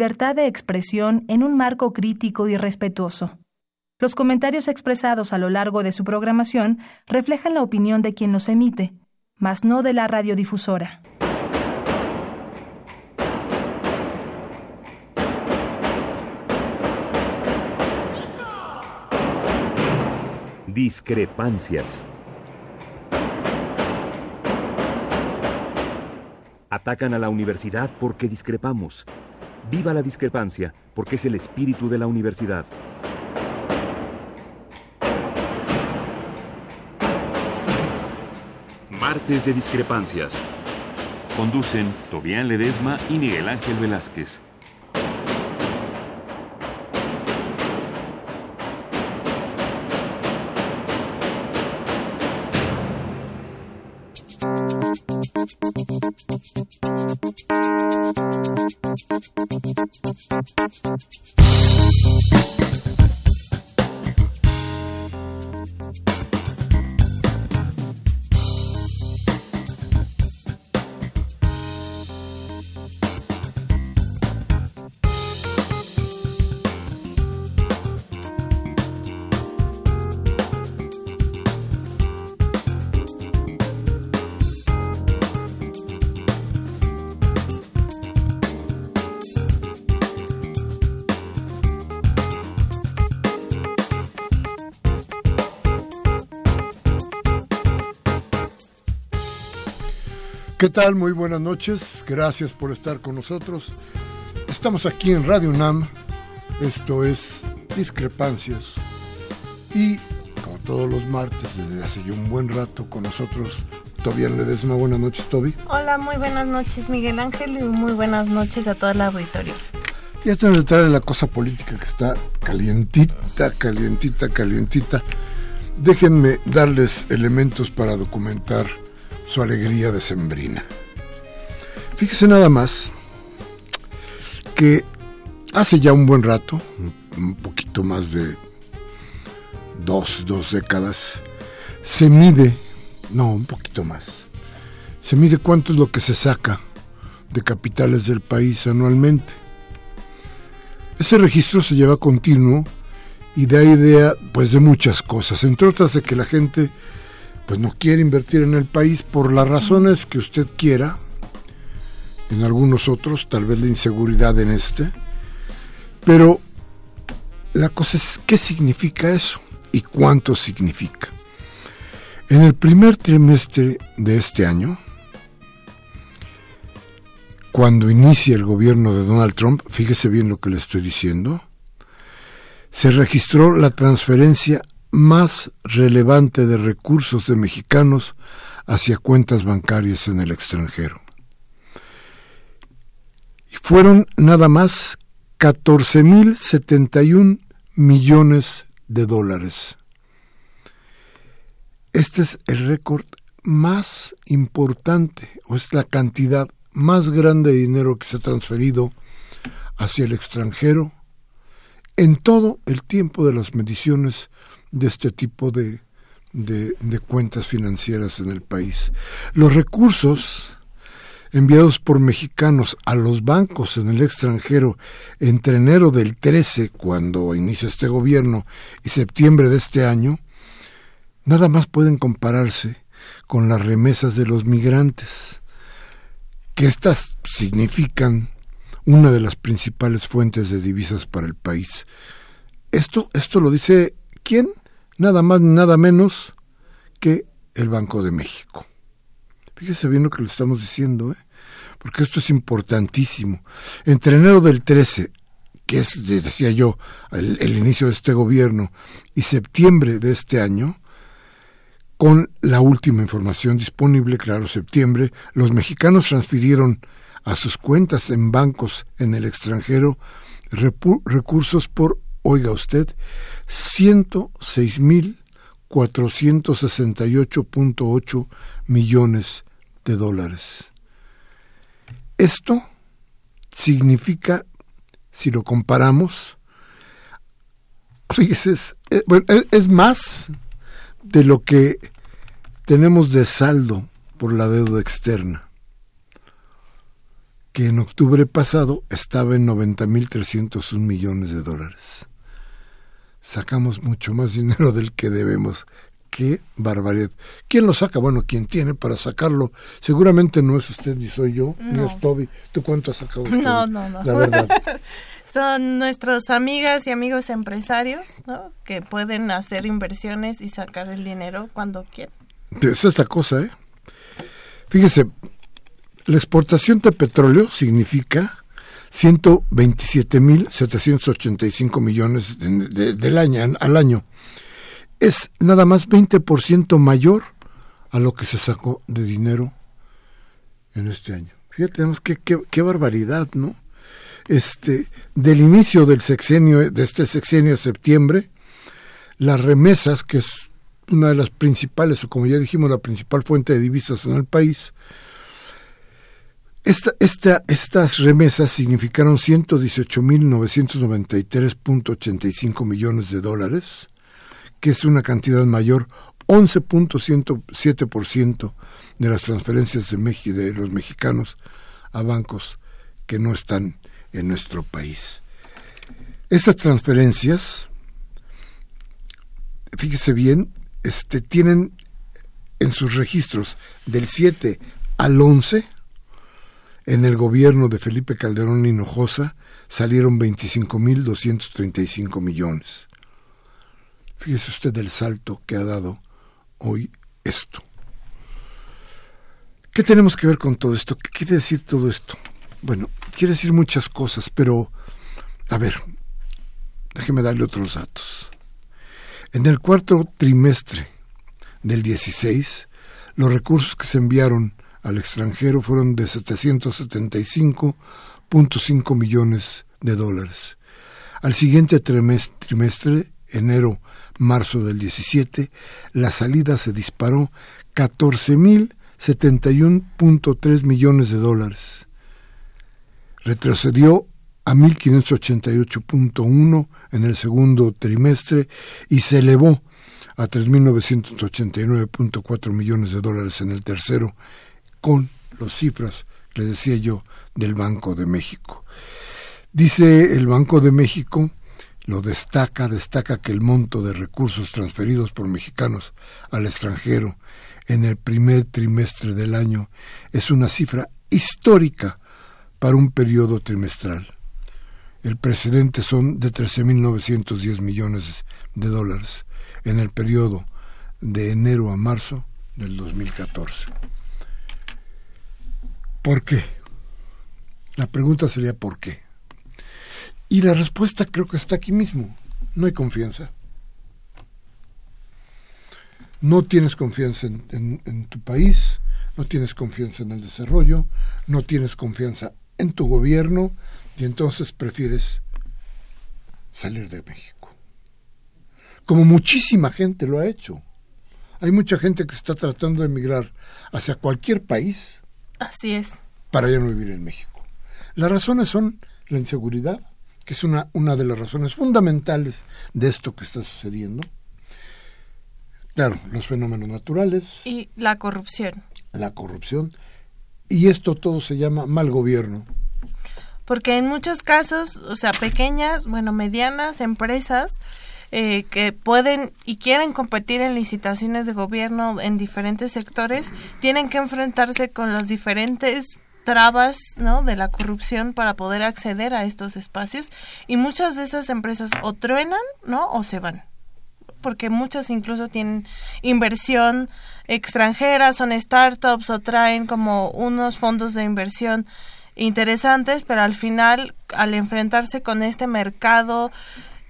libertad de expresión en un marco crítico y respetuoso. Los comentarios expresados a lo largo de su programación reflejan la opinión de quien los emite, mas no de la radiodifusora. Discrepancias. Atacan a la universidad porque discrepamos. Viva la discrepancia, porque es el espíritu de la universidad. Martes de Discrepancias. Conducen Tobián Ledesma y Miguel Ángel Velázquez. ¿Qué tal? Muy buenas noches. Gracias por estar con nosotros. Estamos aquí en Radio UNAM. Esto es Discrepancias. Y como todos los martes, desde hace ya un buen rato con nosotros, Tobián Ledesma. Buenas noches, Toby. Hola, muy buenas noches, Miguel Ángel, y muy buenas noches a toda la auditorio. Ya está detrás de la cosa política que está calientita, calientita, calientita. Déjenme darles elementos para documentar su alegría decembrina. Fíjese nada más que hace ya un buen rato, un poquito más de dos, dos décadas, se mide, no, un poquito más, se mide cuánto es lo que se saca de capitales del país anualmente. Ese registro se lleva continuo y da idea pues de muchas cosas, entre otras de que la gente pues no quiere invertir en el país por las razones que usted quiera, en algunos otros, tal vez la inseguridad en este, pero la cosa es qué significa eso y cuánto significa. En el primer trimestre de este año, cuando inicia el gobierno de Donald Trump, fíjese bien lo que le estoy diciendo, se registró la transferencia más relevante de recursos de mexicanos hacia cuentas bancarias en el extranjero. Y fueron nada más 14.071 millones de dólares. Este es el récord más importante, o es la cantidad más grande de dinero que se ha transferido hacia el extranjero en todo el tiempo de las mediciones de este tipo de, de, cuentas financieras en el país. Los recursos enviados por mexicanos a los bancos en el extranjero entre enero del 13, cuando inicia este gobierno, y septiembre de este año, nada más pueden compararse con las remesas de los migrantes, que estas significan una de las principales fuentes de divisas para el país. Esto, esto lo dice quién? Nada más nada menos que el Banco de México. Fíjese bien lo que le estamos diciendo, ¿eh? porque esto es importantísimo. Entre enero del 13, que es, decía yo, el inicio de este gobierno, y septiembre de este año, con la última información disponible, claro, septiembre, los mexicanos transfirieron a sus cuentas en bancos en el extranjero recursos por, oiga usted, 106.468.8 millones de dólares. Esto significa, si lo comparamos, fíjese, es, eh, es más de lo que tenemos de saldo por la deuda externa, que en octubre pasado estaba en 90.301 millones de dólares. Sacamos mucho más dinero del que debemos. Qué barbaridad. ¿Quién lo saca? Bueno, quien tiene para sacarlo. Seguramente no es usted ni soy yo, ni es Toby. ¿Tú cuánto has sacado? No, no, no. La verdad. Son nuestras amigas y amigos empresarios ¿no? que pueden hacer inversiones y sacar el dinero cuando quieran. Esa es la cosa, ¿eh? Fíjese, la exportación de petróleo significa 127.785 millones de, del año, al año. Es nada más 20% mayor a lo que se sacó de dinero en este año. Fíjate, tenemos qué, qué barbaridad, ¿no? Este, del inicio del sexenio, de este sexenio de septiembre, las remesas, que es una de las principales, o como ya dijimos, la principal fuente de divisas en el país, esta, esta, estas remesas significaron 118.993.85 millones de dólares, que es una cantidad mayor, 11.7% de las transferencias de, de los mexicanos a bancos que no están en nuestro país. Estas transferencias, fíjese bien, este, tienen en sus registros del 7 al 11, en el gobierno de Felipe Calderón Hinojosa salieron 25.235 millones. Fíjese usted el salto que ha dado hoy esto. ¿Qué tenemos que ver con todo esto? ¿Qué quiere decir todo esto? Bueno, quiere decir muchas cosas, pero a ver, déjeme darle otros datos. En el cuarto trimestre del 16, los recursos que se enviaron al extranjero fueron de 775.5 millones de dólares. Al siguiente trimestre, enero-marzo del 17, la salida se disparó 14.071.3 millones de dólares retrocedió a 1.588.1 en el segundo trimestre y se elevó a 3.989.4 millones de dólares en el tercero, con las cifras, le decía yo, del Banco de México. Dice el Banco de México, lo destaca, destaca que el monto de recursos transferidos por mexicanos al extranjero en el primer trimestre del año es una cifra histórica para un periodo trimestral. El precedente son de 13.910 millones de dólares en el periodo de enero a marzo del 2014. ¿Por qué? La pregunta sería ¿por qué? Y la respuesta creo que está aquí mismo. No hay confianza. No tienes confianza en, tu país, no tienes confianza en el desarrollo, no tienes confianza en tu gobierno y entonces prefieres salir de México. Como muchísima gente lo ha hecho. Hay mucha gente que está tratando de emigrar hacia cualquier país. Así es. Para ya no vivir en México. Las razones son la inseguridad, que es una, una de las razones fundamentales de esto que está sucediendo. Claro, los fenómenos naturales. Y la corrupción. La corrupción y esto todo se llama mal gobierno. Porque en muchos casos, o sea, pequeñas, bueno, medianas empresas eh, que pueden y quieren competir en licitaciones de gobierno en diferentes sectores, tienen que enfrentarse con las diferentes trabas ¿no? de la corrupción para poder acceder a estos espacios y muchas de esas empresas o truenan ¿no? o se van porque muchas incluso tienen inversión extranjera, son startups o traen como unos fondos de inversión interesantes, pero al final, al enfrentarse con este mercado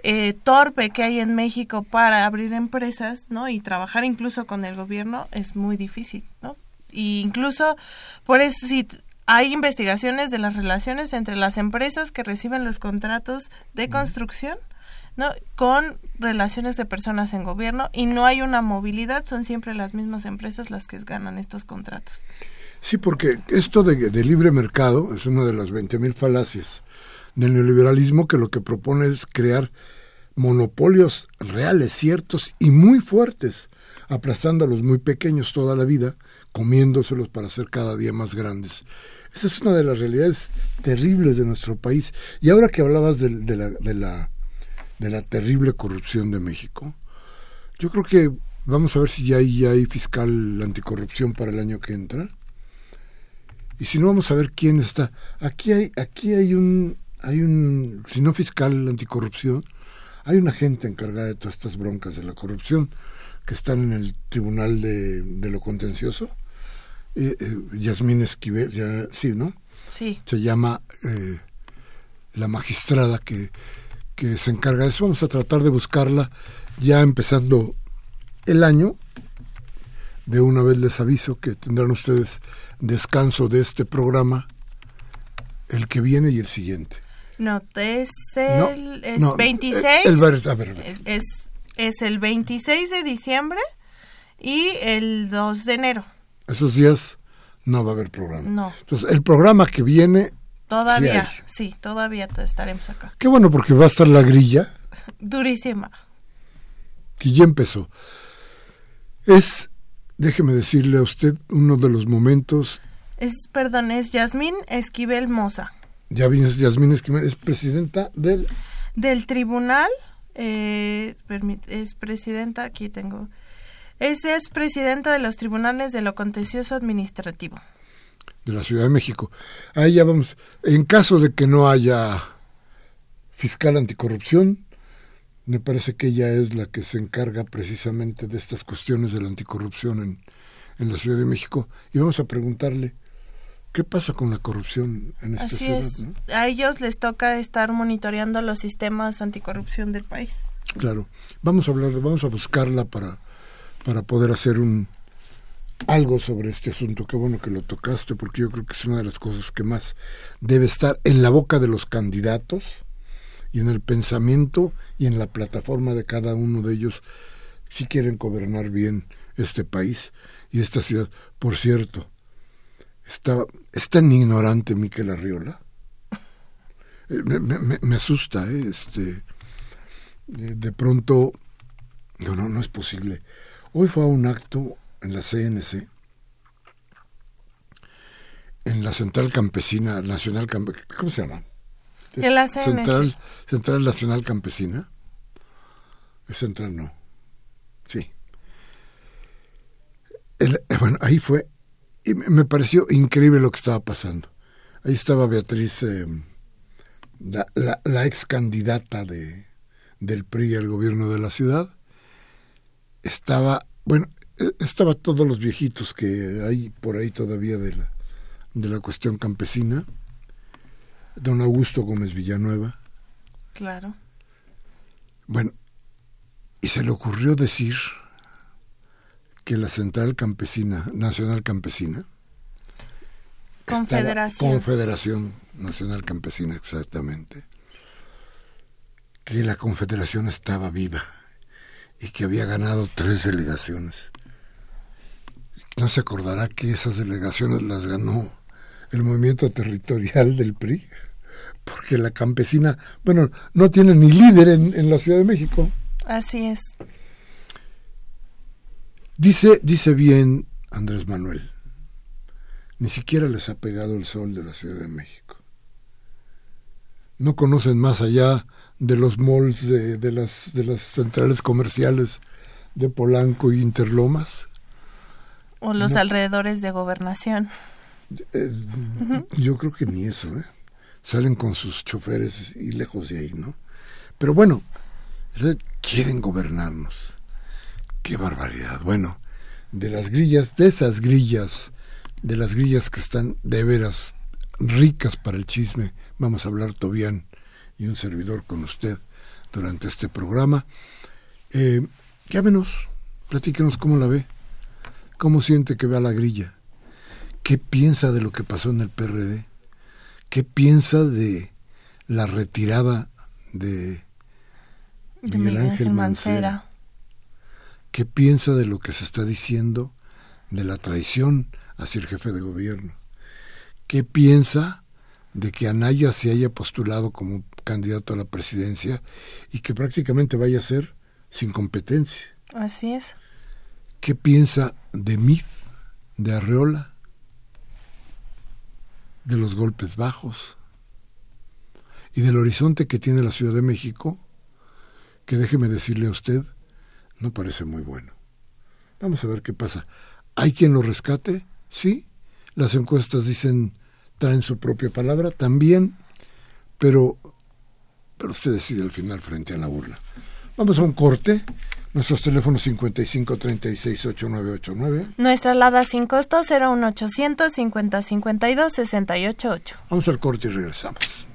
eh, torpe que hay en México para abrir empresas, ¿no? Y trabajar incluso con el gobierno es muy difícil, ¿no? Y incluso por eso si hay investigaciones de las relaciones entre las empresas que reciben los contratos de construcción ¿no? con relaciones de personas en gobierno y no hay una movilidad, son siempre las mismas empresas las que ganan estos contratos. Sí, porque esto de, libre mercado es una de las 20.000 falacias del neoliberalismo que lo que propone es crear monopolios reales, ciertos y muy fuertes, aplastando a los muy pequeños toda la vida, comiéndoselos para ser cada día más grandes. Esa es una de las realidades terribles de nuestro país. Y ahora que hablabas de, la, de, la, de la terrible corrupción de México, yo creo que vamos a ver si ya hay, ya hay fiscal anticorrupción para el año que entra. Y si no, vamos a ver quién está. Aquí hay, aquí hay un, hay un, si no fiscal anticorrupción, hay una gente encargada de todas estas broncas de la corrupción que están en el Tribunal de, de lo Contencioso. Eh, eh, Yasmín Esquivel, ya, sí, ¿no? Sí. Se llama eh, la magistrada que, que se encarga de eso. Vamos a tratar de buscarla ya empezando el año. De una vez les aviso que tendrán ustedes descanso de este programa el que viene y el siguiente. No, es el es 26. Es, es el 26 de diciembre y el 2 de enero. Esos días no va a haber programa. No. Entonces, el programa que viene... Todavía, sí, todavía estaremos acá. Qué bueno, porque va a estar la grilla. Durísima. Que ya empezó. Es, déjeme decirle a usted, uno de los momentos... Es, perdón, es Yasmín Esquivel Moza. Ya vienes, Yasmín Esquivel, es presidenta del... Del tribunal, eh, es presidenta, aquí tengo... Esa es presidenta de los tribunales de lo contencioso administrativo. De la Ciudad de México. Ahí ya vamos. En caso de que no haya fiscal anticorrupción, me parece que ella es la que se encarga precisamente de estas cuestiones de la anticorrupción en, en la Ciudad de México. Y vamos a preguntarle ¿Qué pasa con la corrupción en esta Así ciudad? Es. A ellos les toca estar monitoreando los sistemas anticorrupción del país. Claro. Vamos a hablar, vamos a buscarla para para poder hacer un algo sobre este asunto. Qué bueno que lo tocaste, porque yo creo que es una de las cosas que más debe estar en la boca de los candidatos y en el pensamiento y en la plataforma de cada uno de ellos si quieren gobernar bien este país y esta ciudad. Por cierto, está, es tan ignorante Miquel Arriola. Eh, me, me, me asusta, ¿eh? este, de, de pronto, no, no, no es posible Hoy fue a un acto en la CNC, en la Central Campesina Nacional, ¿cómo se llama? En la CNC. Central, Central Nacional Campesina. Es Central, no. Sí. Eh, bueno, ahí fue, y me pareció increíble lo que estaba pasando. Ahí estaba Beatriz, eh, la, la, la, ex candidata de, del PRI al gobierno de la ciudad, estaba, bueno, e, estaba todos los viejitos que hay por ahí todavía de la, de la cuestión campesina, don Augusto Gómez Villanueva. Claro. Bueno, y se le ocurrió decir que la Central Campesina, Nacional Campesina, Confederación. Confederación Nacional Campesina, exactamente, que la Confederación estaba viva y que había ganado tres delegaciones. No se acordará que esas delegaciones las ganó el movimiento territorial del PRI, porque la campesina, bueno, no tiene ni líder en, en la Ciudad de México. Así es. Dice, dice bien Andrés Manuel, ni siquiera les ha pegado el sol de la Ciudad de México. No conocen más allá de los malls de, de, las, de las centrales comerciales de Polanco y Interlomas. O los no. alrededores de gobernación. Eh, uh -huh. Yo creo que ni eso, ¿eh? Salen con sus choferes y lejos de ahí, ¿no? Pero bueno, quieren gobernarnos. Qué barbaridad. Bueno, de las grillas, de esas grillas, de las grillas que están de veras ricas para el chisme, vamos a hablar Tobián y un servidor con usted durante este programa. Eh, llámenos, platíquenos cómo la ve, cómo siente que ve a la grilla, qué piensa de lo que pasó en el PRD, qué piensa de la retirada de, de Miguel Ángel Mancera. Mancera, qué piensa de lo que se está diciendo de la traición hacia el jefe de gobierno, qué piensa de que Anaya se haya postulado como candidato a la presidencia y que prácticamente vaya a ser sin competencia. Así es. ¿Qué piensa de Mith, de Arreola? de los golpes bajos y del horizonte que tiene la Ciudad de México, que déjeme decirle a usted, no parece muy bueno. Vamos a ver qué pasa. ¿Hay quien lo rescate? Sí. Las encuestas dicen, traen su propia palabra, también, pero, pero usted decide al final frente a la burla. Vamos a un corte. Nuestros teléfonos 55 36 8989. Nuestra alada sin costo 01800 50 52 688. Vamos al corte y regresamos.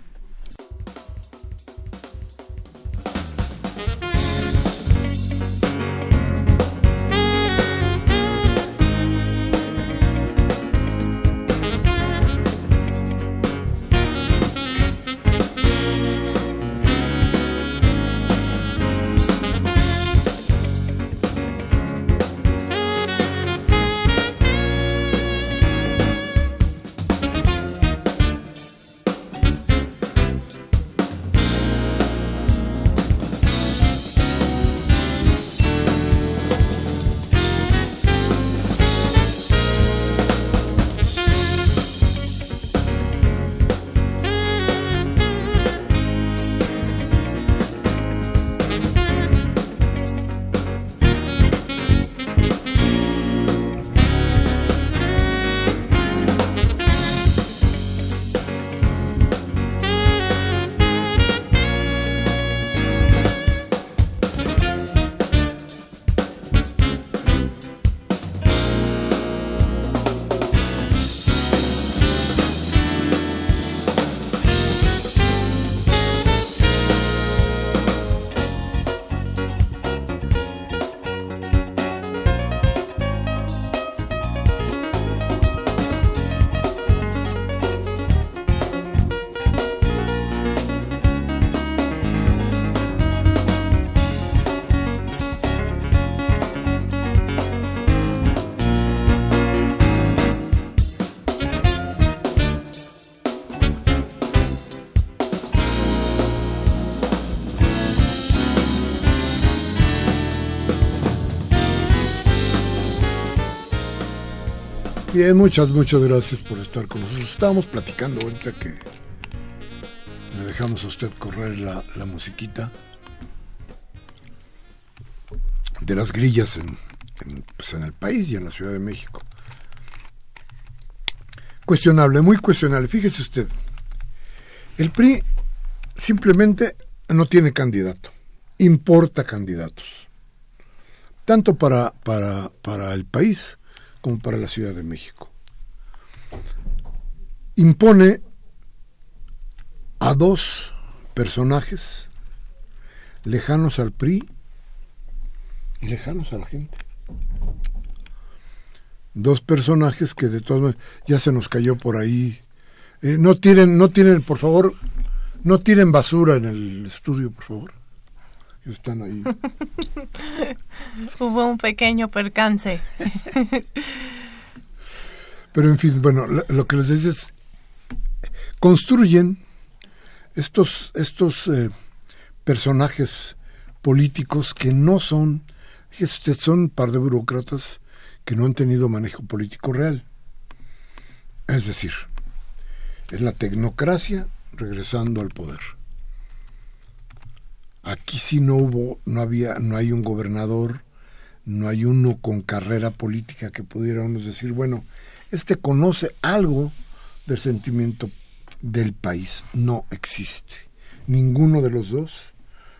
Bien, muchas, muchas gracias por estar con nosotros. Estábamos platicando ahorita que le dejamos a usted correr la, musiquita de las grillas en, pues, en el país y en la Ciudad de México. Cuestionable, muy cuestionable. Fíjese usted, el PRI simplemente no tiene candidato, importa candidatos, tanto para, para, para el país como para la Ciudad de México. Impone a dos personajes lejanos al PRI y lejanos a la gente. Dos personajes que de todas maneras ya se nos cayó por ahí. Eh, no tienen, no tienen, por favor, no tienen basura en el estudio, por favor. Están ahí. Hubo un pequeño percance. Pero en fin, bueno, lo, que les decía es, construyen estos, estos eh, personajes políticos que no son, usted, son un par de burócratas que no han tenido manejo político real. Es decir, es la tecnocracia regresando al poder. Aquí sí no hubo, no había, no hay un gobernador, no hay uno con carrera política que pudiéramos decir, bueno, este conoce algo del sentimiento del país. No existe. Ninguno de los dos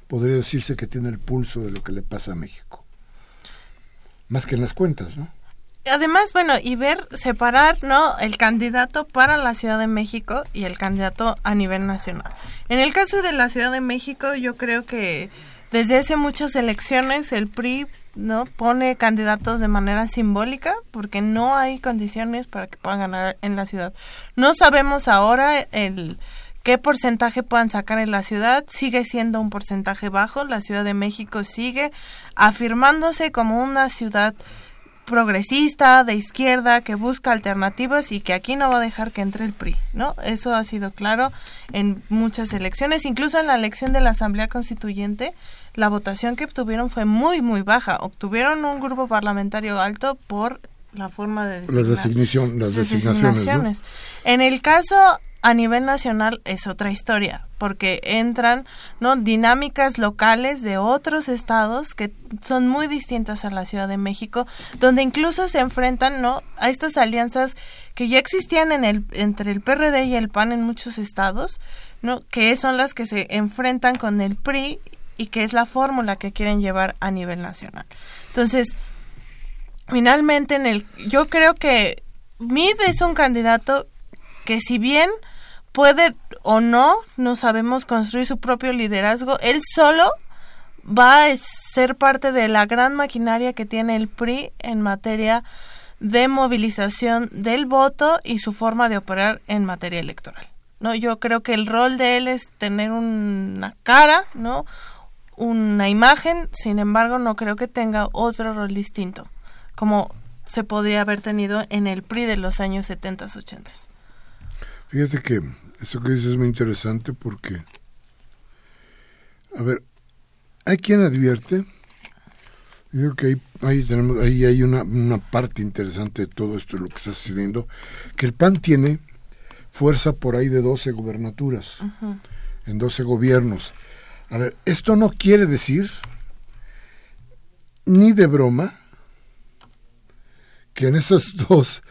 podría decirse que tiene el pulso de lo que le pasa a México. Más que en las cuentas, ¿no? Además, bueno, y ver, separar, ¿no? El candidato para la Ciudad de México y el candidato a nivel nacional. En el caso de la Ciudad de México, yo creo que desde hace muchas elecciones el PRI no pone candidatos de manera simbólica porque no hay condiciones para que puedan ganar en la ciudad. No sabemos ahora el qué porcentaje puedan sacar en la ciudad, sigue siendo un porcentaje bajo, la Ciudad de México sigue afirmándose como una ciudad progresista, de izquierda, que busca alternativas y que aquí no va a dejar que entre el PRI, ¿no? Eso ha sido claro en muchas elecciones, incluso en la elección de la Asamblea Constituyente, la votación que obtuvieron fue muy, muy baja. Obtuvieron un grupo parlamentario alto por la forma de designar. Las, designación, las designaciones. En el caso a nivel nacional es otra historia, porque entran no dinámicas locales de otros estados que son muy distintas a la Ciudad de México, donde incluso se enfrentan no a estas alianzas que ya existían en el entre el PRD y el PAN en muchos estados, no que son las que se enfrentan con el PRI y que es la fórmula que quieren llevar a nivel nacional. Entonces, finalmente en el yo creo que Mid es un candidato que si bien puede o no, no sabemos construir su propio liderazgo, él solo va a ser parte de la gran maquinaria que tiene el PRI en materia de movilización del voto y su forma de operar en materia electoral. No, yo creo que el rol de él es tener una cara, ¿no? Una imagen, sin embargo, no creo que tenga otro rol distinto, como se podría haber tenido en el PRI de los años 70, 80. Fíjate que eso que dices es muy interesante porque, a ver, hay quien advierte, yo creo que ahí, ahí tenemos, ahí hay una, una parte interesante de todo esto, lo que está sucediendo, que el PAN tiene fuerza por ahí de 12 gubernaturas, en 12 gobiernos. A ver, esto no quiere decir ni de broma que en esos dos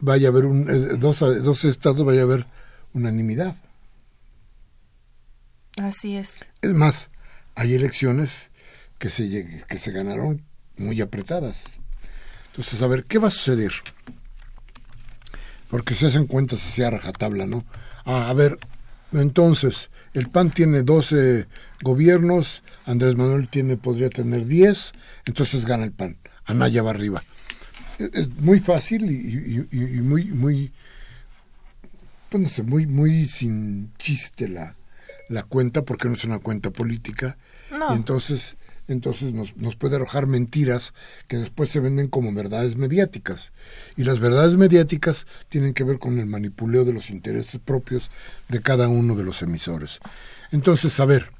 vaya a haber un, eh, dos, dos estados vaya a haber unanimidad. Así es. Es más, hay elecciones que se, que se ganaron muy apretadas. Entonces, a ver, ¿qué va a suceder? Porque se hacen cuentas así a rajatabla, ¿no? Ah, a ver, entonces, el PAN tiene 12 gobiernos, Andrés Manuel tiene, podría tener 10, entonces gana el PAN. Anaya va arriba. Es muy fácil y, y muy, muy, pues no sé, muy, muy sin chiste la, la cuenta, porque no es una cuenta política. Y entonces, entonces nos, nos puede arrojar mentiras que después se venden como verdades mediáticas. Y las verdades mediáticas tienen que ver con el manipuleo de los intereses propios de cada uno de los emisores. Entonces, a ver,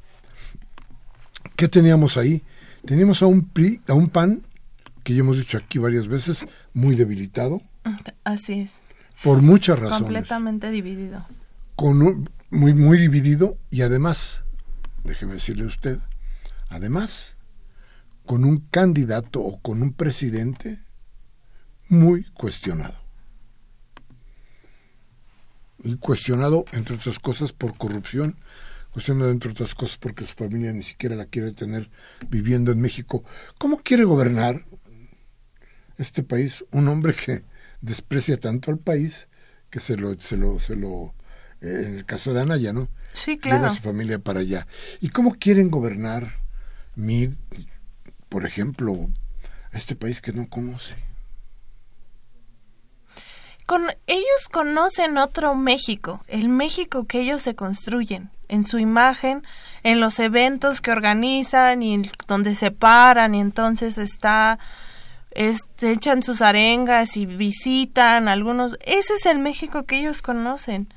¿qué teníamos ahí? Teníamos a un PRI, a un PAN, que ya hemos dicho aquí varias veces, muy debilitado. Así es por muchas razones. Completamente dividido. Con muy, muy dividido y además, déjeme decirle a usted, además, con un candidato o con un presidente muy cuestionado. Y cuestionado, entre otras cosas, por corrupción, cuestionado, entre otras cosas, porque su familia ni siquiera la quiere tener viviendo en México. ¿Cómo quiere gobernar este país un hombre que desprecia tanto al país que se lo, se lo, se lo eh, en el caso de Anaya, ¿no? Sí, claro. Lleva a su familia para allá. ¿Y cómo quieren gobernar MID, por ejemplo, a este país que no conoce? Con, ellos conocen otro México, el México que ellos se construyen en su imagen, en los eventos que organizan y donde se paran y entonces está este, echan sus arengas y visitan algunos. Ese es el México que ellos conocen.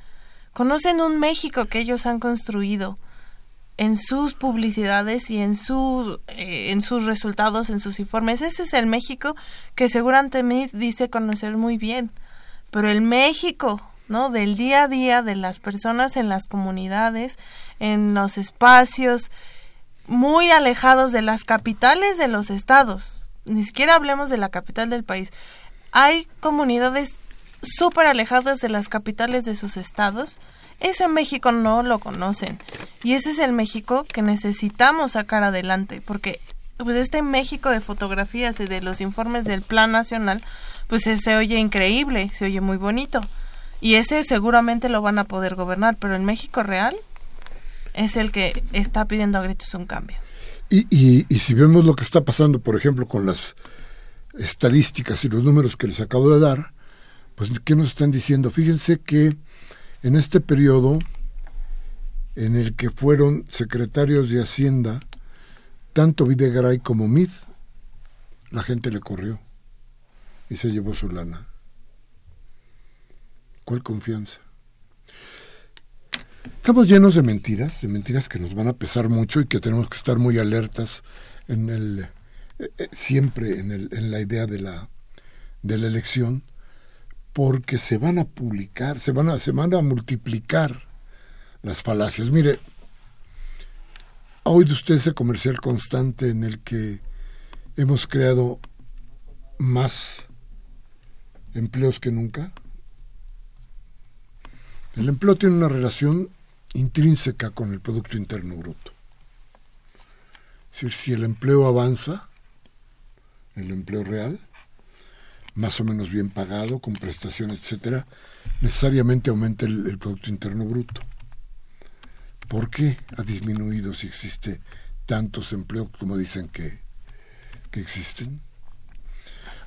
Conocen un México que ellos han construido en sus publicidades y en, su, eh, en sus resultados, en sus informes. Ese es el México que seguramente me dice conocer muy bien. Pero el México, ¿no? Del día a día de las personas en las comunidades, en los espacios muy alejados de las capitales de los estados, ni siquiera hablemos de la capital del país. Hay comunidades súper alejadas de las capitales de sus estados. Ese México no lo conocen. Y ese es el México que necesitamos sacar adelante, porque pues este México de fotografías y de los informes del Plan Nacional, pues se oye increíble, se oye muy bonito. Y ese seguramente lo van a poder gobernar, pero el México real es el que está pidiendo a gritos un cambio. Y, y, si vemos lo que está pasando, por ejemplo, con las estadísticas y los números que les acabo de dar, pues ¿qué nos están diciendo? Fíjense que en este periodo en el que fueron secretarios de Hacienda, tanto Videgaray como Mid, la gente le corrió y se llevó su lana. ¿Cuál confianza? Estamos llenos de mentiras, de mentiras que nos van a pesar mucho y que tenemos que estar muy alertas en el eh, eh, siempre en, el, en la idea de la de la elección porque se van a publicar, se van a, se van a multiplicar las falacias. Mire, ha oído usted ese comercial constante en el que hemos creado más empleos que nunca. El empleo tiene una relación intrínseca con el Producto Interno Bruto. Es decir, si el empleo avanza, el empleo real, más o menos bien pagado, con prestaciones, etcétera, necesariamente aumenta el, Producto Interno Bruto. ¿Por qué ha disminuido si existe tantos empleos como dicen que, que existen?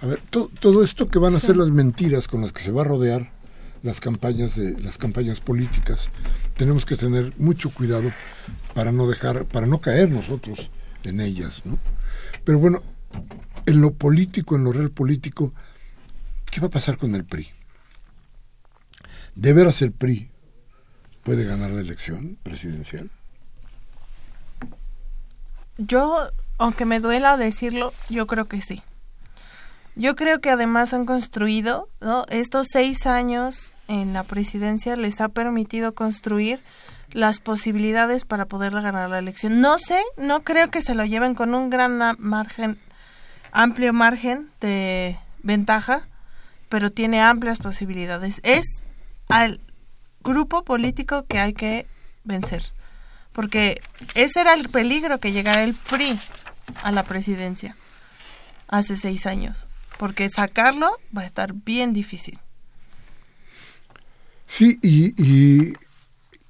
A ver, todo esto que van a ser las mentiras con las que se va a rodear las campañas de las campañas políticas, tenemos que tener mucho cuidado para no dejar, para no caer nosotros en ellas, ¿no? Pero bueno, en lo político, en lo real político, ¿qué va a pasar con el PRI? ¿De veras el PRI puede ganar la elección presidencial? Yo, aunque me duela decirlo, yo creo que sí. Yo creo que además han construido, ¿no? Estos seis años en la presidencia les ha permitido construir las posibilidades para poder ganar la elección. No sé, no creo que se lo lleven con un gran margen, amplio margen de ventaja, pero tiene amplias posibilidades. Es al grupo político que hay que vencer, porque ese era el peligro que llegara el PRI a la presidencia hace seis años, porque sacarlo va a estar bien difícil. Sí, y,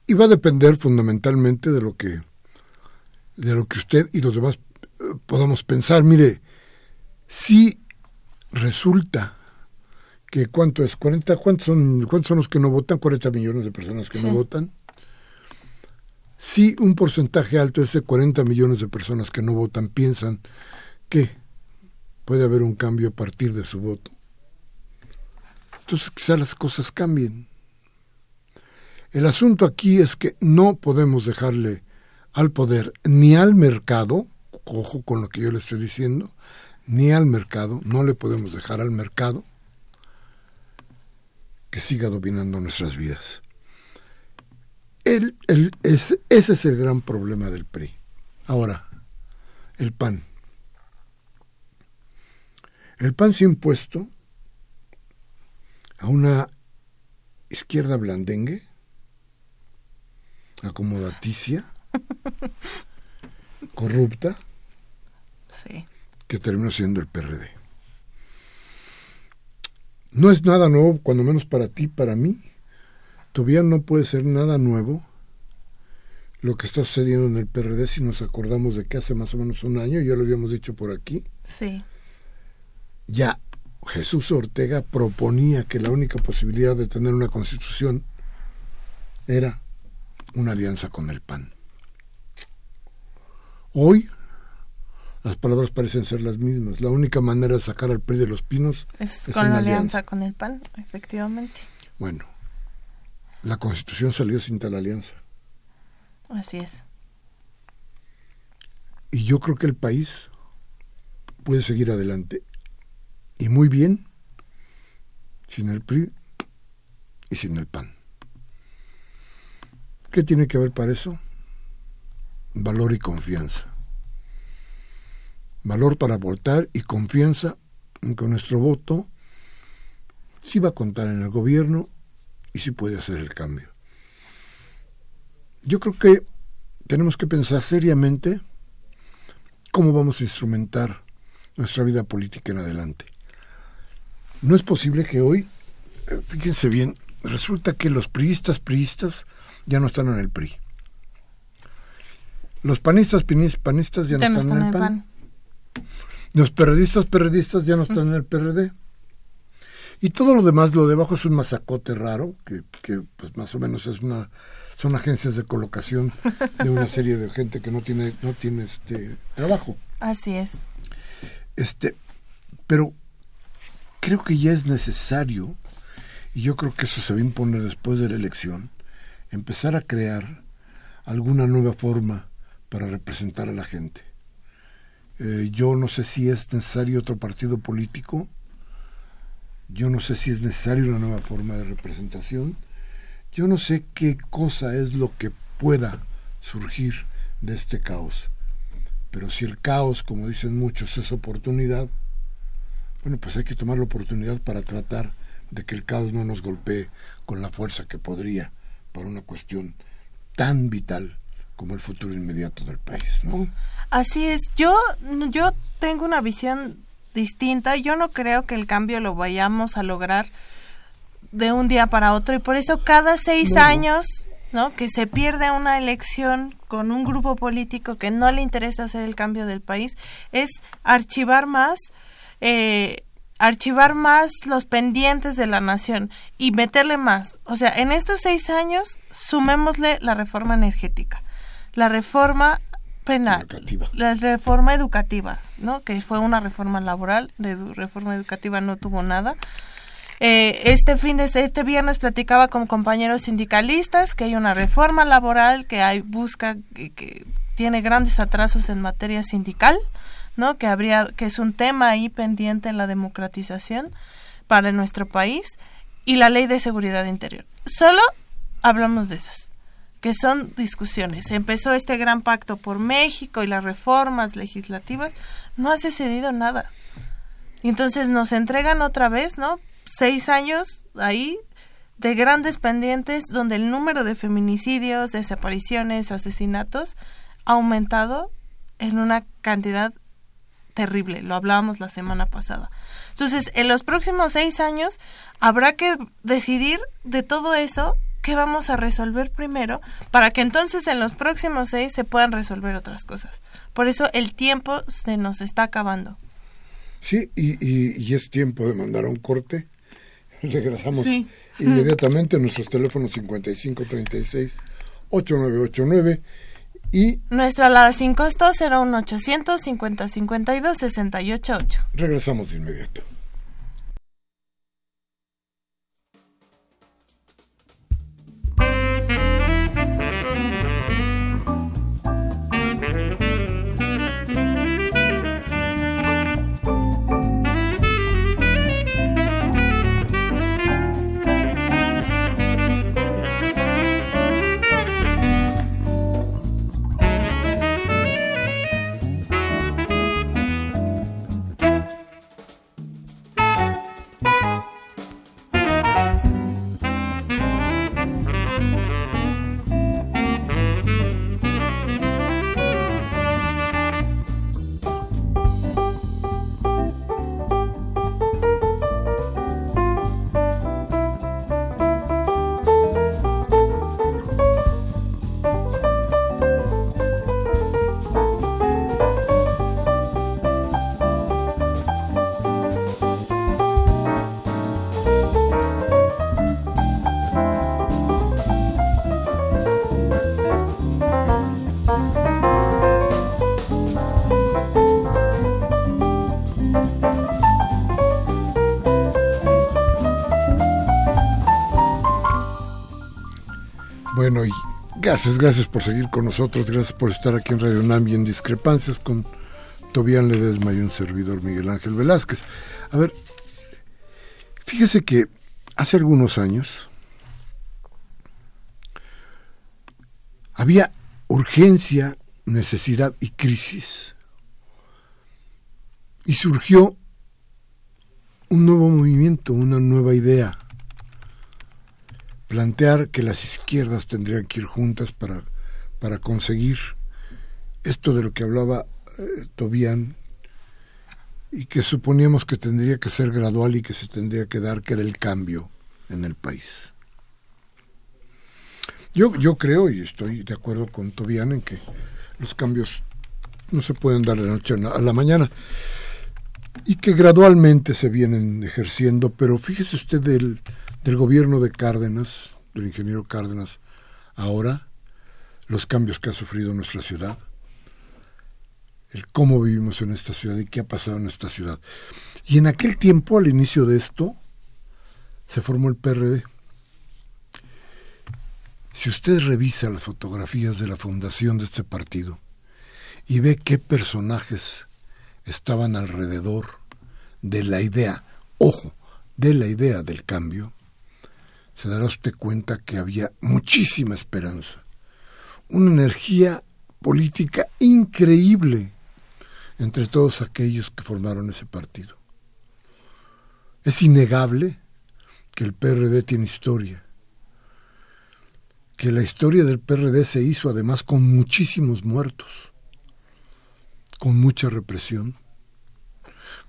y, va a depender fundamentalmente de lo que de lo que usted y los demás eh, podamos pensar. Mire, si resulta que cuánto es 40 cuántos son cuántos son los que no votan 40 millones de personas que no votan. Si un porcentaje alto de ese 40 millones de personas que no votan piensan que puede haber un cambio a partir de su voto. Entonces quizás las cosas cambien el asunto aquí es que no podemos dejarle al poder ni al mercado, ojo con lo que yo le estoy diciendo, ni al mercado, no le podemos dejar al mercado que siga dominando nuestras vidas. El, el, ese es el gran problema del PRI. Ahora, el PAN. El PAN se ha impuesto a una izquierda blandengue acomodaticia, corrupta, que terminó siendo el PRD. No es nada nuevo, cuando menos para ti, para mí. Todavía no puede ser nada nuevo lo que está sucediendo en el PRD si nos acordamos de que hace más o menos un año, ya lo habíamos dicho por aquí, sí. ya Jesús Ortega proponía que la única posibilidad de tener una constitución era una alianza con el PAN. Hoy las palabras parecen ser las mismas. La única manera de sacar al PRI de los pinos es, con la alianza. con el PAN, efectivamente. Bueno, la Constitución salió sin tal alianza. Así es. Y yo creo que el país puede seguir adelante. Y muy bien sin el PRI y sin el PAN. ¿Qué tiene que haber para eso? Valor y confianza. Valor para votar y confianza en que nuestro voto sí va a contar en el gobierno y sí puede hacer el cambio. Yo creo que tenemos que pensar seriamente cómo vamos a instrumentar nuestra vida política en adelante. No es posible que hoy, eh, fíjense bien, resulta que los priistas, priistas, ya no están en el PRI. Los panistas, panistas ya, no están, en el PAN. Los periodistas, periodistas ya no están en el PRD. Y todo lo demás, lo debajo es un masacote raro, que, que pues más o menos es una son agencias de colocación de una serie de gente que no tiene no tiene este trabajo. Así es. Este, pero creo que ya es necesario y yo creo que eso se va a imponer después de la elección empezar a crear alguna nueva forma para representar a la gente. Eh, yo no sé si es necesario otro partido político, yo no sé si es necesaria una nueva forma de representación, yo no sé qué cosa es lo que pueda surgir de este caos. Pero si el caos, como dicen muchos, es oportunidad, bueno, pues hay que tomar la oportunidad para tratar de que el caos no nos golpee con la fuerza que podría para una cuestión tan vital como el futuro inmediato del país, ¿no? Así es. Yo yo tengo una visión distinta. Yo no creo que el cambio lo vayamos a lograr de un día para otro y por eso cada seis años ¿no? que se pierde una elección con un grupo político que no le interesa hacer el cambio del país, es archivar más, eh, archivar más los pendientes de la nación y meterle más. O sea, en estos seis años, sumémosle la reforma energética, la reforma penal, la reforma educativa, ¿no? Que fue una reforma laboral, de reforma educativa no tuvo nada. Eh, este fin de este viernes platicaba con compañeros sindicalistas que hay una reforma laboral que hay busca que, tiene grandes atrasos en materia sindical, ¿no? Que habría que es un tema ahí pendiente en la democratización para nuestro país y la ley de seguridad interior. Solo hablamos de esas que son discusiones. Empezó este gran pacto por México y las reformas legislativas, no ha sucedido nada. Entonces nos entregan otra vez, ¿no? seis años ahí de grandes pendientes donde el número de feminicidios, desapariciones, asesinatos ha aumentado en una cantidad terrible. Lo hablábamos la semana pasada. Entonces, en los próximos seis años habrá que decidir de todo eso qué vamos a resolver primero para que entonces en los próximos seis se puedan resolver otras cosas. Por eso el tiempo se nos está acabando. Sí, y, y es tiempo de mandar a un corte Regresamos inmediatamente a nuestros teléfonos 5536 8989 y nuestra alada sin costo 01800 5052 688. Regresamos de inmediato. Bueno, y gracias, gracias por seguir con nosotros, gracias por estar aquí en Radio Nami en Discrepancias con Tobián Ledesma y un servidor Miguel Ángel Velázquez. A ver, fíjese que hace algunos años había urgencia, necesidad y crisis. Y surgió un nuevo movimiento, una nueva idea plantear que las izquierdas tendrían que ir juntas para, para conseguir esto de lo que hablaba eh, Tobián y que suponíamos que tendría que ser gradual y que se tendría que dar, que era el cambio en el país. Yo, yo creo y estoy de acuerdo con Tobián en que los cambios no se pueden dar de la noche a la mañana y que gradualmente se vienen ejerciendo, pero fíjese usted del, del gobierno de Cárdenas, del ingeniero Cárdenas, ahora, los cambios que ha sufrido nuestra ciudad, el cómo vivimos en esta ciudad y qué ha pasado en esta ciudad. Y en aquel tiempo, al inicio de esto, se formó el PRD. Si usted revisa las fotografías de la fundación de este partido y ve qué personajes estaban alrededor de la idea, ojo, de la idea del cambio, se dará usted cuenta que había muchísima esperanza, una energía política increíble entre todos aquellos que formaron ese partido. Es innegable que el PRD tiene historia, que la historia del PRD se hizo además con muchísimos muertos, con mucha represión,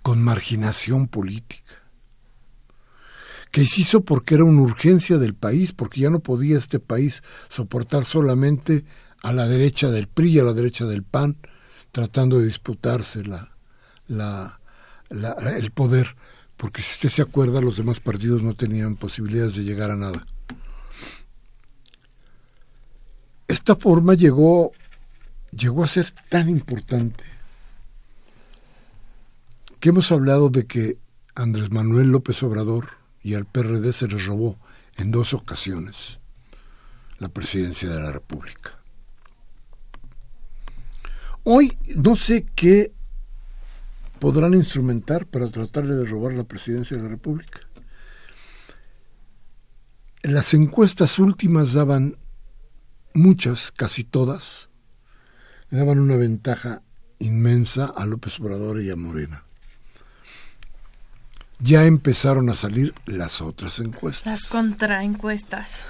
con marginación política, que se hizo porque era una urgencia del país, porque ya no podía este país soportar solamente a la derecha del PRI y a la derecha del PAN, tratando de disputarse la, la, el poder, porque si usted se acuerda, los demás partidos no tenían posibilidades de llegar a nada. Esta forma llegó, llegó a ser tan importante que hemos hablado de que Andrés Manuel López Obrador y al PRD se les robó en dos ocasiones la presidencia de la República. Hoy no sé qué podrán instrumentar para tratar de robar la presidencia de la República. Las encuestas últimas daban muchas, casi todas, daban una ventaja inmensa a López Obrador y a Morena. Ya empezaron a salir las otras encuestas. Las contraencuestas.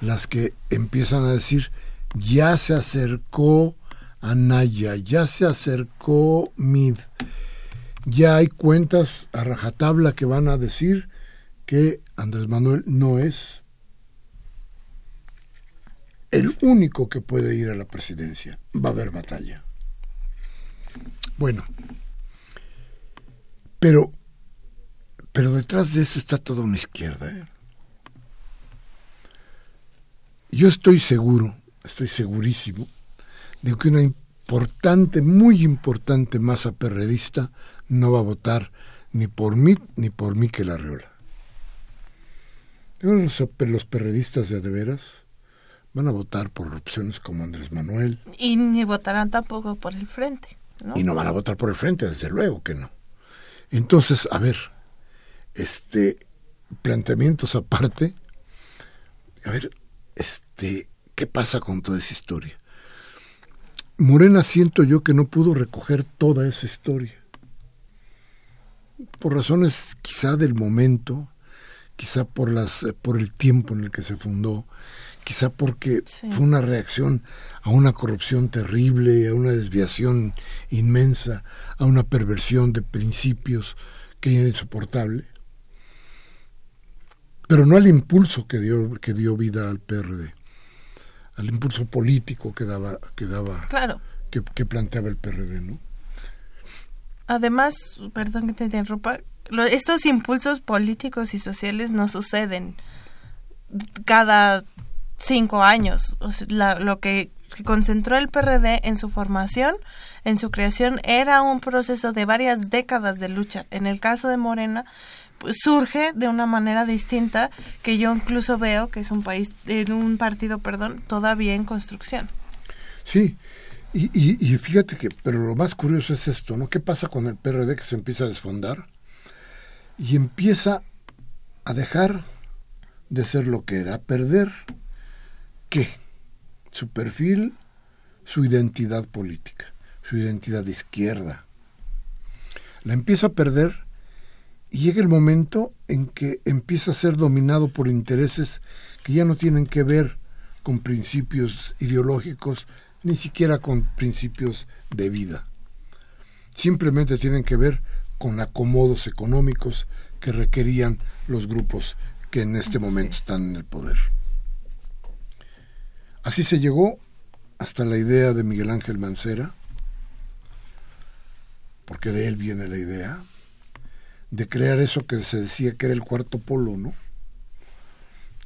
Las que empiezan a decir, ya se acercó Anaya, ya se acercó Mid, ya hay cuentas a rajatabla que van a decir que Andrés Manuel no es el único que puede ir a la presidencia. Va a haber batalla. Bueno, pero, pero detrás de eso está toda una izquierda. ¿eh? Yo estoy seguro, estoy segurísimo, de que una importante, muy importante masa perredista no va a votar ni por mí ni por Miquel Arreola. Los, los perredistas de, de veras van a votar por opciones como Andrés Manuel. Y ni votarán tampoco por el frente. ¿no? Y no van a votar por el frente, desde luego que no. Entonces, a ver, este planteamientos aparte, a ver, este, ¿qué pasa con toda esa historia? Morena siento yo que no pudo recoger toda esa historia. Por razones quizá del momento, quizá por las por el tiempo en el que se fundó, quizá porque sí. fue una reacción a una corrupción terrible, a una desviación inmensa, a una perversión de principios que era insoportable, pero no al impulso que dio, que dio vida al PRD, al impulso político que daba, que daba, claro. que, que planteaba el PRD, ¿no? Además, perdón que te interrumpa, lo, estos impulsos políticos y sociales no suceden cada cinco años. O sea, la, lo que, que, concentró el PRD en su formación, en su creación, era un proceso de varias décadas de lucha. En el caso de Morena, surge de una manera distinta que yo incluso veo que es un país, en un partido, perdón, todavía en construcción. Sí. Y, y, y fíjate que, pero lo más curioso es esto, ¿no? ¿Qué pasa con el PRD que se empieza a desfondar? Y empieza a dejar de ser lo que era, a perder ¿Qué? Su perfil, su identidad política, su identidad de izquierda. La empieza a perder y llega el momento en que empieza a ser dominado por intereses que ya no tienen que ver con principios ideológicos, ni siquiera con principios de vida. Simplemente tienen que ver con acomodos económicos que requerían los grupos que en este momento están en el poder. Así se llegó hasta la idea de Miguel Ángel Mancera, porque de él viene la idea, de crear eso que se decía que era el cuarto polo, ¿no?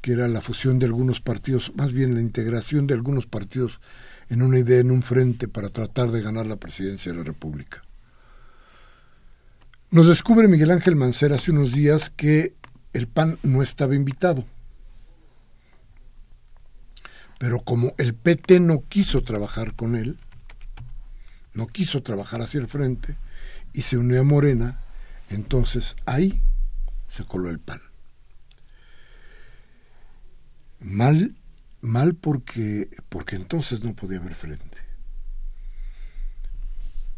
que era la fusión de algunos partidos, más bien la integración de algunos partidos en una idea, en un frente para tratar de ganar la presidencia de la República. Nos descubre Miguel Ángel Mancera hace unos días que el PAN no estaba invitado pero como el PT no quiso trabajar con él, no quiso trabajar hacia el frente y se unió a Morena, entonces ahí se coló el PAN. Mal, mal porque, porque entonces no podía haber frente.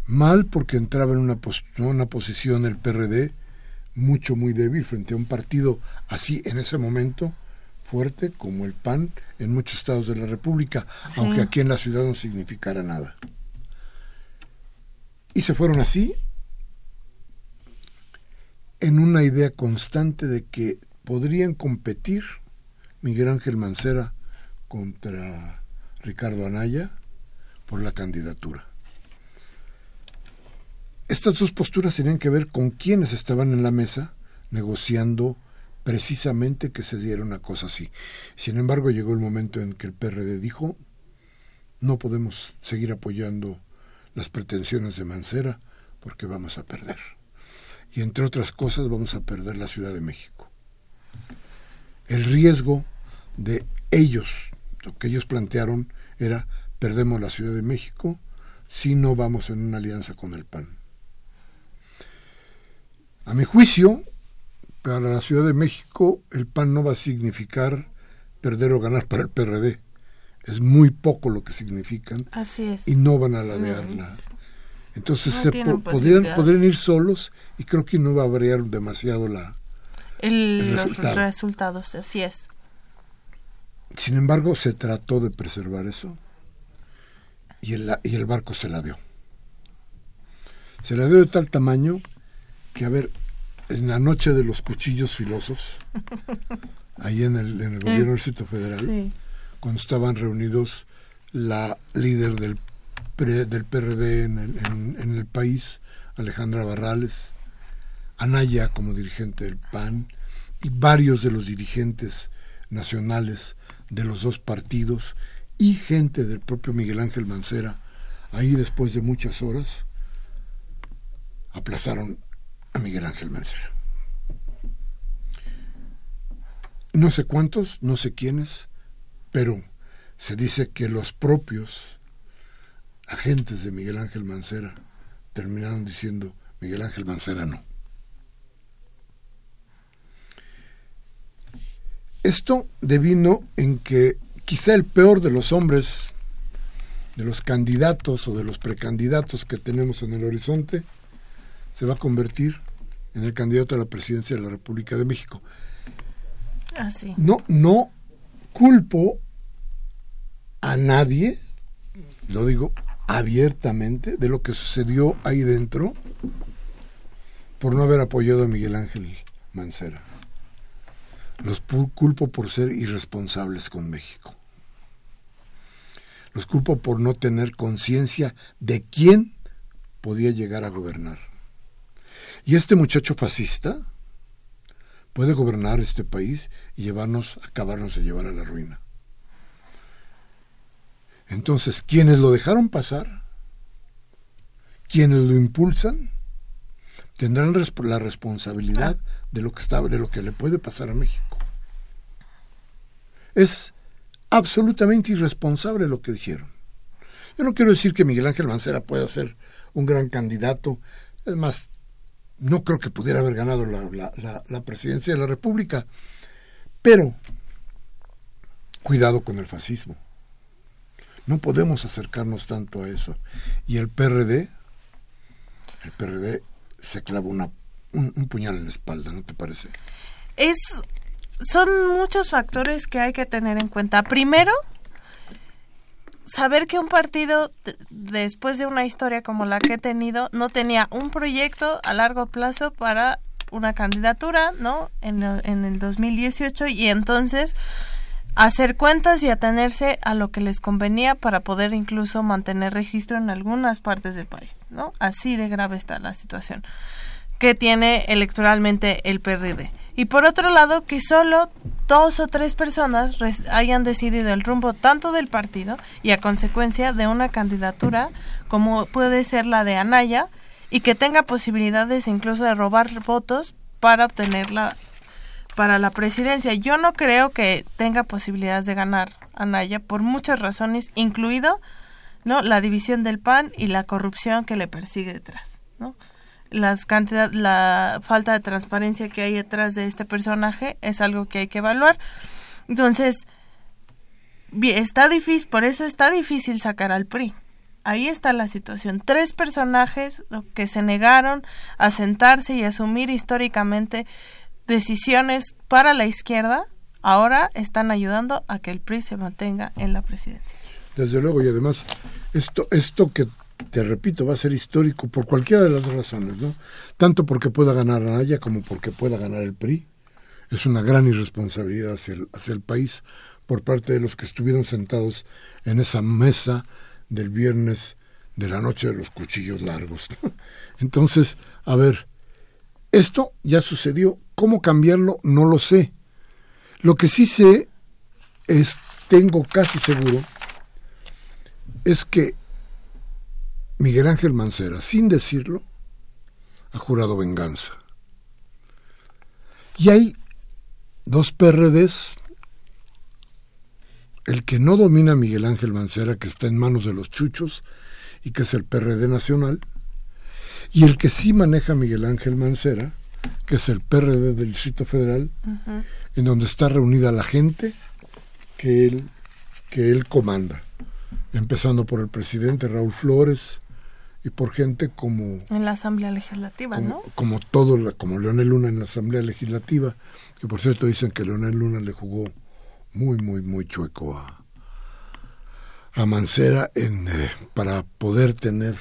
Mal porque entraba en una, una posición el PRD mucho, muy débil frente a un partido así en ese momento fuerte como el PAN en muchos estados de la República, aunque aquí en la ciudad no significara nada. Y se fueron así en una idea constante de que podrían competir Miguel Ángel Mancera contra Ricardo Anaya por la candidatura. Estas dos posturas tenían que ver con quienes estaban en la mesa negociando precisamente que se diera una cosa así. Sin embargo, llegó el momento en que el PRD dijo, no podemos seguir apoyando las pretensiones de Mancera porque vamos a perder. Y entre otras cosas vamos a perder la Ciudad de México. El riesgo de ellos, lo que ellos plantearon era perdemos la Ciudad de México si no vamos en una alianza con el PAN. A mi juicio, para la Ciudad de México el PAN no va a significar perder o ganar para el PRD. Es muy poco lo que significan. Así es. Y no van a ladearla. Entonces se podrían, podrían ir solos y creo que no va a variar demasiado la, el, los resultados. Así es. Sin embargo, se trató de preservar eso y el, y el barco se la dio. Se la dio de tal tamaño que, a ver, en la noche de los cuchillos filosos, ahí en el, en el gobierno del Distrito Federal, cuando estaban reunidos la líder del, del PRD en el, país, Alejandra Barrales, Anaya como dirigente del PAN y varios de los dirigentes nacionales de los dos partidos y gente del propio Miguel Ángel Mancera, ahí después de muchas horas, aplazaron a Miguel Ángel Mancera. No sé cuántos, no sé quiénes, pero se dice que los propios agentes de Miguel Ángel Mancera terminaron diciendo Miguel Ángel Mancera no. Esto devino en que quizá el peor de los hombres, de los candidatos o de los precandidatos que tenemos en el horizonte, se va a convertir en el candidato a la presidencia de la República de México. Ah, no, no culpo a nadie, lo digo abiertamente, de lo que sucedió ahí dentro por no haber apoyado a Miguel Ángel Mancera. Los culpo por ser irresponsables con México. Los culpo por no tener conciencia de quién podía llegar a gobernar. Y este muchacho fascista puede gobernar este país y llevarnos, acabarnos de llevar a la ruina. Entonces, quienes lo dejaron pasar, quienes lo impulsan, tendrán la responsabilidad de lo que está, de lo que le puede pasar a México. Es absolutamente irresponsable lo que dijeron. Yo no quiero decir que Miguel Ángel Mancera pueda ser un gran candidato, es más, no creo que pudiera haber ganado la, presidencia de la República, pero cuidado con el fascismo. No podemos acercarnos tanto a eso. Y el PRD, el PRD se clava una, un, un, puñal en la espalda, ¿no te parece? Es, son muchos factores que hay que tener en cuenta. Primero, saber que un partido, después de una historia como la que he tenido, no tenía un proyecto a largo plazo para una candidatura, ¿no? En, en el 2018 y entonces hacer cuentas y atenerse a lo que les convenía para poder incluso mantener registro en algunas partes del país, ¿no? Así de grave está la situación que tiene electoralmente el PRD. Y por otro lado, que solo dos o tres personas hayan decidido el rumbo tanto del partido y a consecuencia de una candidatura como puede ser la de Anaya y que tenga posibilidades incluso de robar votos para obtenerla para la presidencia. Yo no creo que tenga posibilidades de ganar Anaya por muchas razones, incluido no la división del PAN y la corrupción que le persigue detrás, ¿no? las cantidad, la falta de transparencia que hay detrás de este personaje es algo que hay que evaluar. Entonces, está difícil, por eso está difícil sacar al PRI. Ahí está la situación. Tres personajes que se negaron a sentarse y asumir históricamente decisiones para la izquierda, ahora están ayudando a que el PRI se mantenga en la presidencia. Desde luego, y además, esto, esto que te repito, va a ser histórico por cualquiera de las razones, ¿no? Tanto porque pueda ganar Anaya como porque pueda ganar el PRI. Es una gran irresponsabilidad hacia el, hacia el país por parte de los que estuvieron sentados en esa mesa del viernes de la noche de los cuchillos largos. Entonces, a ver, esto ya sucedió. ¿Cómo cambiarlo? No lo sé. Lo que sí sé es, tengo casi seguro, es que Miguel Ángel Mancera, sin decirlo, ha jurado venganza. Y hay dos PRDs, el que no domina Miguel Ángel Mancera, que está en manos de los chuchos, y que es el PRD nacional, y el que sí maneja Miguel Ángel Mancera, que es el PRD del Distrito Federal, en donde está reunida la gente que él, que él comanda, empezando por el presidente Raúl Flores, y por gente como en la Asamblea Legislativa, como, ¿no? Como todo, como Leonel Luna en la Asamblea Legislativa, que por cierto dicen que Leonel Luna le jugó muy, muy, muy chueco a, a Mancera en, eh, para poder tener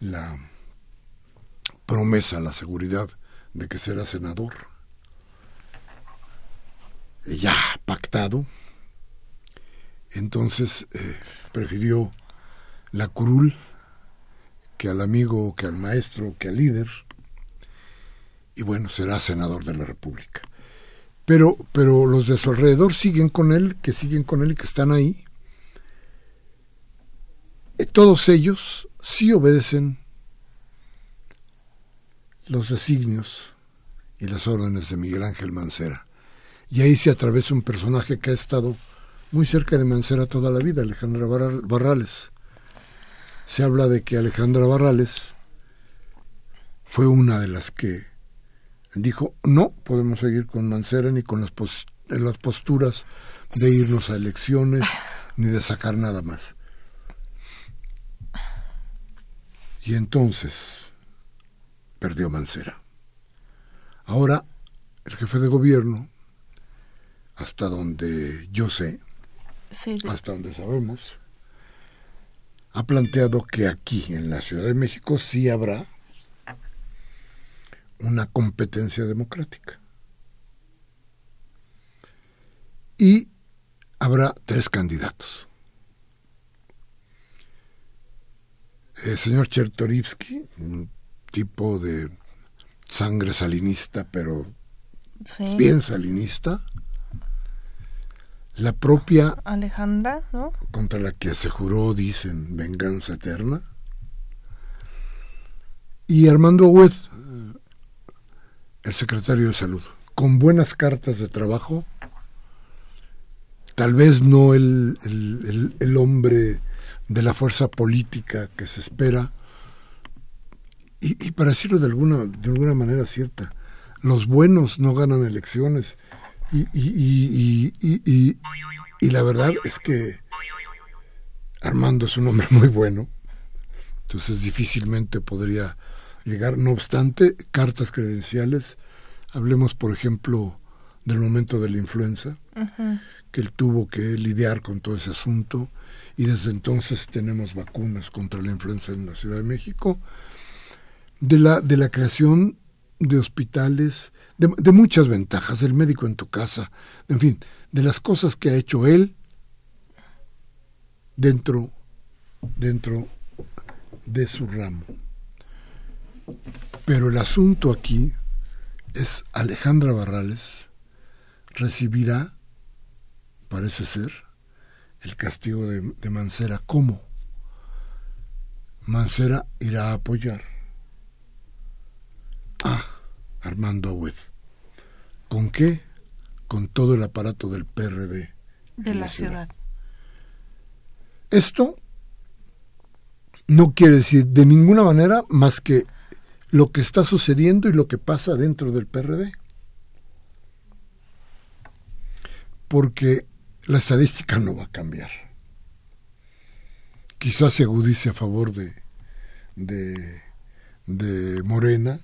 la promesa, la seguridad de que será senador. Ya pactado, entonces eh, prefirió la curul que al amigo, que al maestro, que al líder, y bueno, será senador de la República. Pero, pero los de su alrededor siguen con él, que siguen con él y que están ahí. Todos ellos sí obedecen los designios y las órdenes de Miguel Ángel Mancera. Y ahí se atraviesa un personaje que ha estado muy cerca de Mancera toda la vida, Alejandra Barrales se habla de que Alejandra Barrales fue una de las que dijo, no podemos seguir con Mancera ni con las, las posturas de irnos a elecciones ni de sacar nada más. Y entonces perdió Mancera. Ahora el jefe de gobierno, hasta donde yo sé, hasta donde sabemos, ha planteado que aquí, en la Ciudad de México, sí habrá una competencia democrática. Y habrá tres candidatos. El señor Chertorivsky, un tipo de sangre salinista, pero bien salinista, la propia Alejandra, ¿no? Contra la que se juró, dicen, venganza eterna. Y Armando Agüed, el secretario de Salud, con buenas cartas de trabajo, tal vez no el, el, el, hombre de la fuerza política que se espera, y, y, para decirlo de alguna, de alguna manera cierta, los buenos no ganan elecciones. Y, y, y, y, la verdad es que Armando es un hombre muy bueno, entonces difícilmente podría llegar. No obstante, cartas credenciales, hablemos por ejemplo del momento de la influenza, que él tuvo que lidiar con todo ese asunto. Y desde entonces tenemos vacunas contra la influenza en la Ciudad de México, de la, de la creación de hospitales, de, muchas ventajas, el médico en tu casa, en fin, de las cosas que ha hecho él dentro, dentro de su ramo. Pero el asunto aquí es Alejandra Barrales recibirá, parece ser, el castigo de, de Mancera. ¿Cómo? Mancera irá a apoyar a Armando Agüed. ¿Con qué? Con todo el aparato del PRD. De la, ciudad. Esto no quiere decir de ninguna manera más que lo que está sucediendo y lo que pasa dentro del PRD. Porque la estadística no va a cambiar. Quizás se agudice a favor de, de, de Morena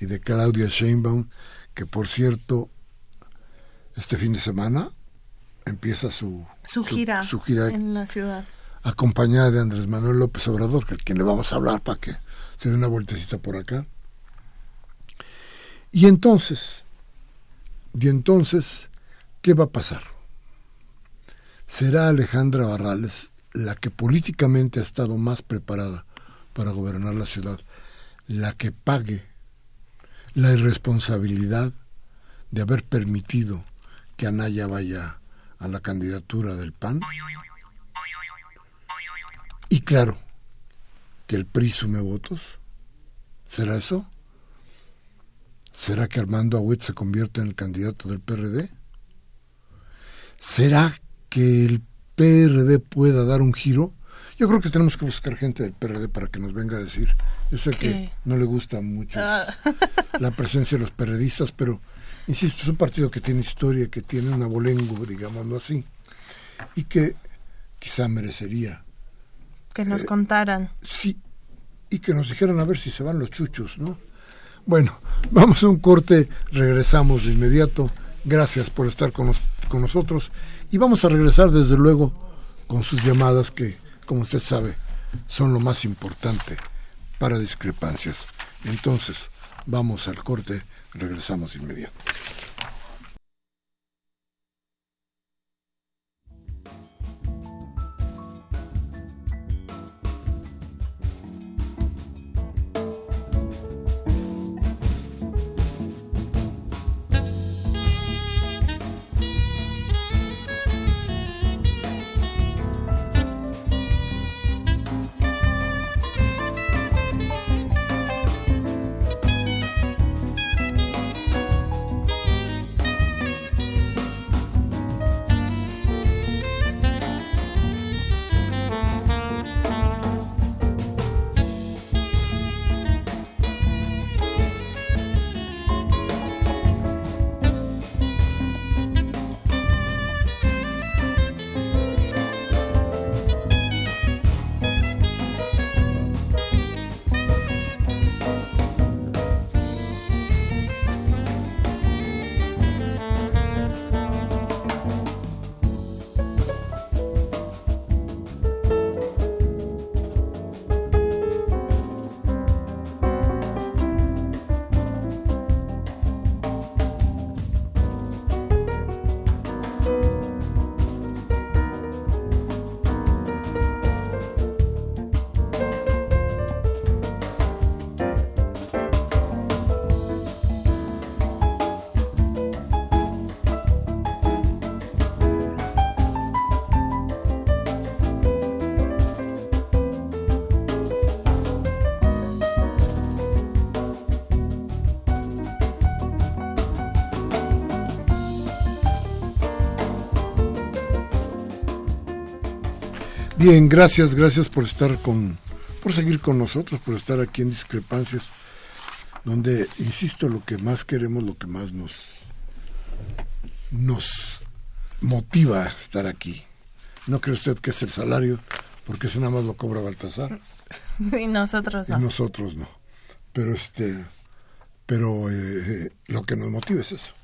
y de Claudia Sheinbaum, que por cierto, este fin de semana empieza su, su, gira, su, gira en la ciudad. Acompañada de Andrés Manuel López Obrador, que quien le vamos a hablar para que se dé una vueltecita por acá. Y entonces, y entonces, ¿qué va a pasar? ¿Será Alejandra Barrales la que políticamente ha estado más preparada para gobernar la ciudad, la que pague la irresponsabilidad de haber permitido que Anaya vaya a la candidatura del PAN? Y claro, que el PRI sume votos. ¿Será eso? ¿Será que Armando Agüet se convierte en el candidato del PRD? ¿Será que el PRD pueda dar un giro? Yo creo que tenemos que buscar gente del PRD para que nos venga a decir. Yo sé que no le gusta mucho ah. la presencia de los periodistas, pero insisto, es un partido que tiene historia, que tiene un abolengo, digámoslo así, y que quizá merecería. Que nos contaran. Sí, y que nos dijeran a ver si se van los chuchos, ¿no? Bueno, vamos a un corte, regresamos de inmediato. Gracias por estar con, con nosotros y vamos a regresar desde luego con sus llamadas que, como usted sabe, son lo más importante para discrepancias. Entonces, vamos al corte, regresamos inmediato. Bien, gracias, gracias por estar con, por seguir con nosotros, por estar aquí en Discrepancias, donde, insisto, lo que más queremos, lo que más nos, nos motiva a estar aquí. No cree usted que es el salario, porque eso nada más lo cobra Baltasar. Y nosotros no. Y nosotros no. Pero este, pero eh, lo que nos motiva es eso,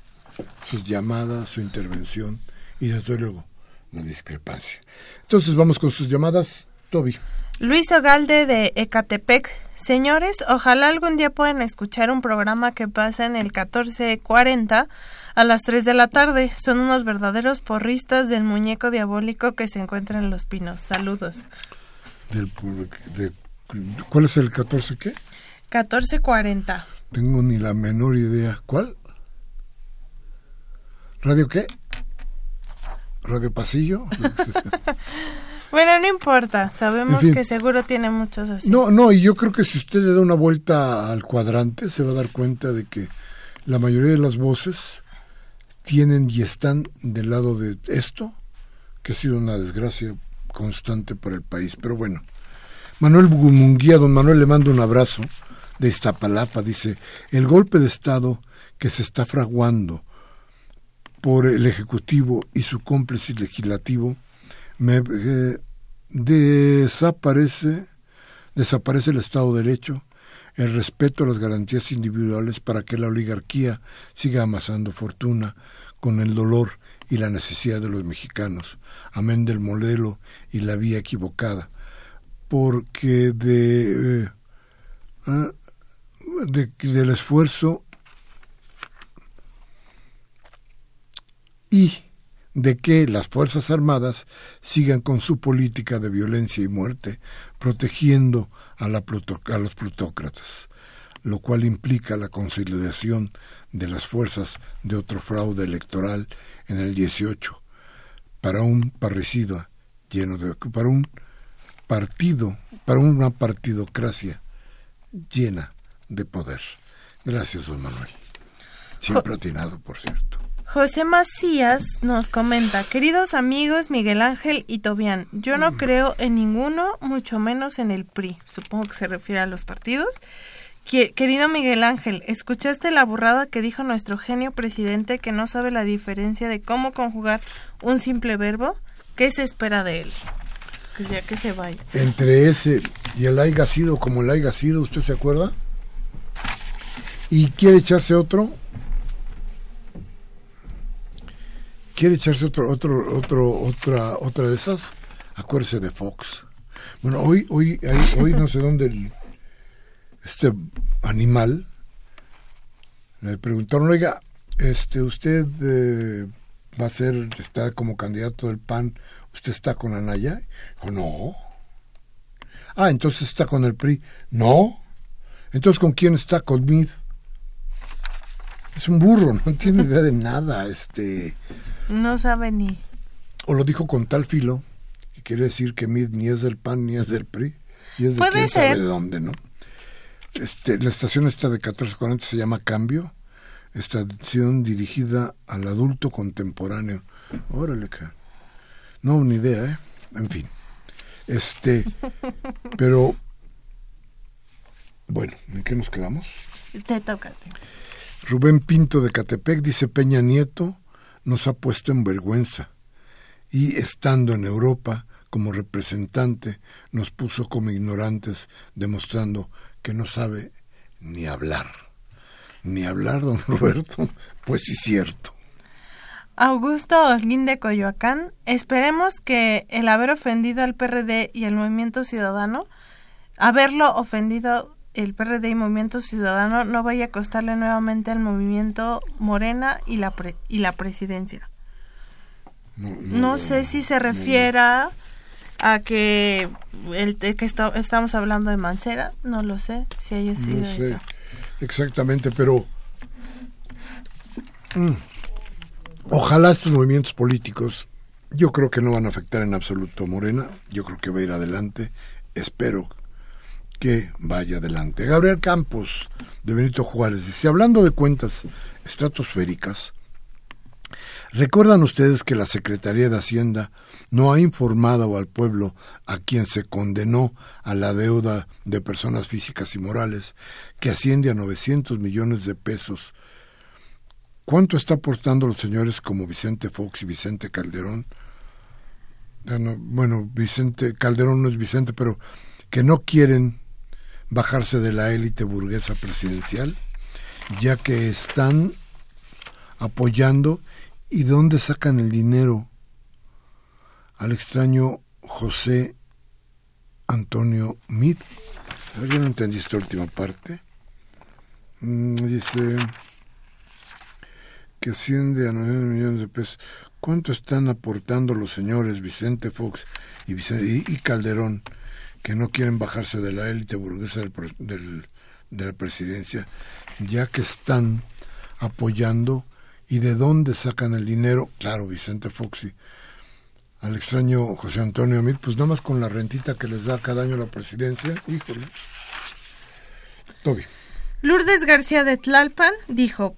sus llamadas, su intervención y desde luego la discrepancia. Entonces vamos con sus llamadas. Toby. Luis Ogalde de Ecatepec. Señores, ojalá algún día puedan escuchar un programa que pasa en el 1440 a las 3 de la tarde. Son unos verdaderos porristas del muñeco diabólico que se encuentra en Los Pinos. Saludos. Del, ¿Cuál es el 14 qué? 1440. Tengo ni la menor idea. ¿Cuál? ¿Radio qué? Radio Pasillo. bueno, no importa, sabemos que seguro tiene muchos así. No, no, y yo creo que si usted le da una vuelta al cuadrante, se va a dar cuenta de que la mayoría de las voces tienen y están del lado de esto, que ha sido una desgracia constante para el país. Pero bueno, Manuel Munguía, don Manuel, le mando un abrazo de Iztapalapa, dice, el golpe de Estado que se está fraguando por el Ejecutivo y su cómplice legislativo, me, eh, desaparece, desaparece el Estado de Derecho, el respeto a las garantías individuales para que la oligarquía siga amasando fortuna con el dolor y la necesidad de los mexicanos, amén del modelo y la vía equivocada, porque de, eh, ah, de del esfuerzo y de que las Fuerzas Armadas sigan con su política de violencia y muerte, protegiendo a, la a los plutócratas, lo cual implica la consolidación de las fuerzas de otro fraude electoral en el 18 para un parricido lleno de para un partido, para una partidocracia llena de poder. Gracias, don Manuel. Siempre atinado, por cierto. José Macías nos comenta, queridos amigos Miguel Ángel y Tobián, yo no creo en ninguno, mucho menos en el PRI. Supongo que se refiere a los partidos. Querido Miguel Ángel, ¿escuchaste la burrada que dijo nuestro genio presidente que no sabe la diferencia de cómo conjugar un simple verbo? ¿Qué se espera de él? Pues ya que se vaya. Entre ese y el haya sido como el haya sido, ¿usted se acuerda? ¿Y quiere echarse otro? Quiere echarse otro, otro, otro, otra, otra de esas, acuérdese de Fox. Bueno, hoy, hoy, hoy no sé dónde este animal le preguntaron, oiga, este, usted eh, va a ser, está como candidato del PAN, ¿usted está con Anaya? Dijo, no. Ah, entonces está con el PRI. No. Entonces, ¿con quién está? Con MID. Es un burro, no tiene idea de nada, este... No sabe ni. O lo dijo con tal filo, que quiere decir que ni es del PAN ni es del PRI. Y es de Puede ser. de dónde, ¿no? Este, la estación esta de 1440 se llama Cambio, estación dirigida al adulto contemporáneo. Órale, que... No, ni idea, ¿eh? En fin. Este, pero, bueno, ¿en qué nos quedamos? Te toca. Rubén Pinto de Catepec dice Peña Nieto nos ha puesto en vergüenza y estando en Europa como representante nos puso como ignorantes demostrando que no sabe ni hablar. Ni hablar, don Roberto, pues sí cierto. Augusto Holguín de Coyoacán, esperemos que el haber ofendido al PRD y el Movimiento Ciudadano, haberlo ofendido el PRD y Movimiento Ciudadano no vaya a costarle nuevamente al movimiento Morena y la, y la presidencia. No, sé si se refiera a que el que estamos hablando de Mancera, no lo sé, si haya sido eso. Exactamente, pero mm, ojalá estos movimientos políticos, yo creo que no van a afectar en absoluto a Morena, yo creo que va a ir adelante, espero que vaya adelante. Gabriel Campos, de Benito Juárez, dice, hablando de cuentas estratosféricas, ¿recuerdan ustedes que la Secretaría de Hacienda no ha informado al pueblo a quien se condenó a la deuda de personas físicas y morales, que asciende a 900 millones de pesos? ¿Cuánto está aportando los señores como Vicente Fox y Vicente Calderón? Bueno, Vicente Calderón no es Vicente, pero que no quieren bajarse de la élite burguesa presidencial, ya que están apoyando y dónde sacan el dinero al extraño José Antonio Mid. Yo no esta última parte. Mm, dice que asciende a 9 millones de pesos. ¿Cuánto están aportando los señores Vicente Fox y, Vicente, y Calderón que no quieren bajarse de la élite burguesa del, de la presidencia, ya que están apoyando y de dónde sacan el dinero, claro, Vicente Foxy, al extraño José Antonio Amil, pues nada más con la rentita que les da cada año la presidencia, híjole. Toby. Lourdes García de Tlalpan dijo,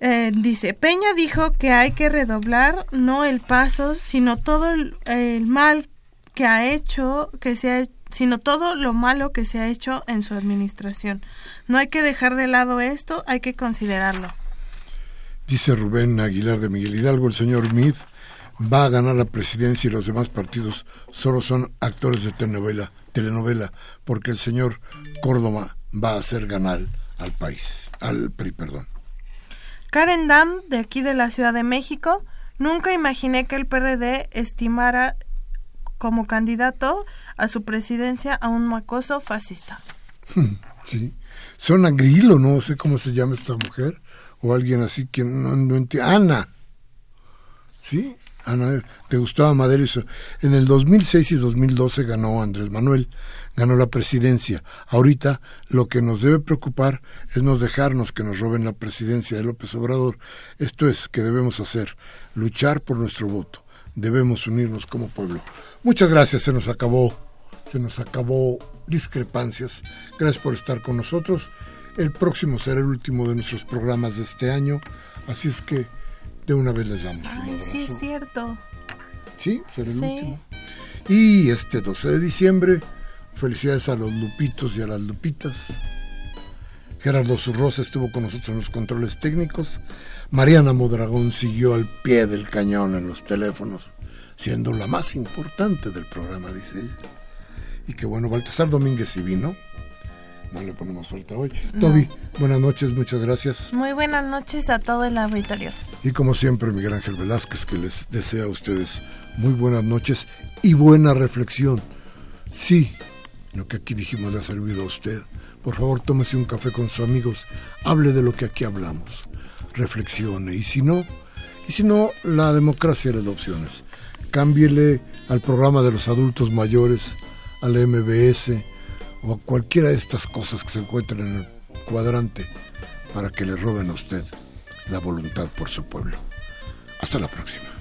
eh, dice, Peña dijo que hay que redoblar no el paso, sino todo el, el mal que ha hecho, que se ha sino todo lo malo que se ha hecho en su administración. No hay que dejar de lado esto, hay que considerarlo. Dice Rubén Aguilar de Miguel Hidalgo, el señor Meade va a ganar la presidencia y los demás partidos solo son actores de telenovela, telenovela porque el señor Córdoba va a hacer ganar al país, al PRI, perdón. Karen Dam, de aquí de la Ciudad de México, nunca imaginé que el PRD estimara como candidato a su presidencia a un macoso fascista. Sí. Zona Grillo, no sé cómo se llama esta mujer, o alguien así que no, no entiende. Ana. ¿Sí? Ana, te gustaba Madero. En el 2006 y 2012 ganó Andrés Manuel, ganó la presidencia. Ahorita lo que nos debe preocupar es no dejarnos que nos roben la presidencia de López Obrador. Esto es que debemos hacer, luchar por nuestro voto. Debemos unirnos como pueblo. Muchas gracias, se nos acabó, se nos acabó discrepancias. Gracias por estar con nosotros. El próximo será el último de nuestros programas de este año, así es que de una vez les damos. Ay, sí, es cierto. Sí, será el último. Y este 12 de diciembre, felicidades a los Lupitos y a las Lupitas. Gerardo Zurrosa estuvo con nosotros en los controles técnicos. Mariana Modragón siguió al pie del cañón en los teléfonos, siendo la más importante del programa, dice ella. Y que bueno, Baltasar Domínguez y vino no le ponemos falta hoy. Toby, buenas noches, muchas gracias. Muy buenas noches a todo el auditorio. Y como siempre, Miguel Ángel Velázquez, que les desea a ustedes muy buenas noches y buena reflexión. Sí, lo que aquí dijimos le ha servido a usted. Por favor, tómese un café con sus amigos, hable de lo que aquí hablamos, reflexione. Y si no, y si no, la democracia le da opciones. Cámbiele al programa de los adultos mayores, al MBS, o cualquiera de estas cosas que se encuentran en el cuadrante para que le roben a usted la voluntad por su pueblo. Hasta la próxima.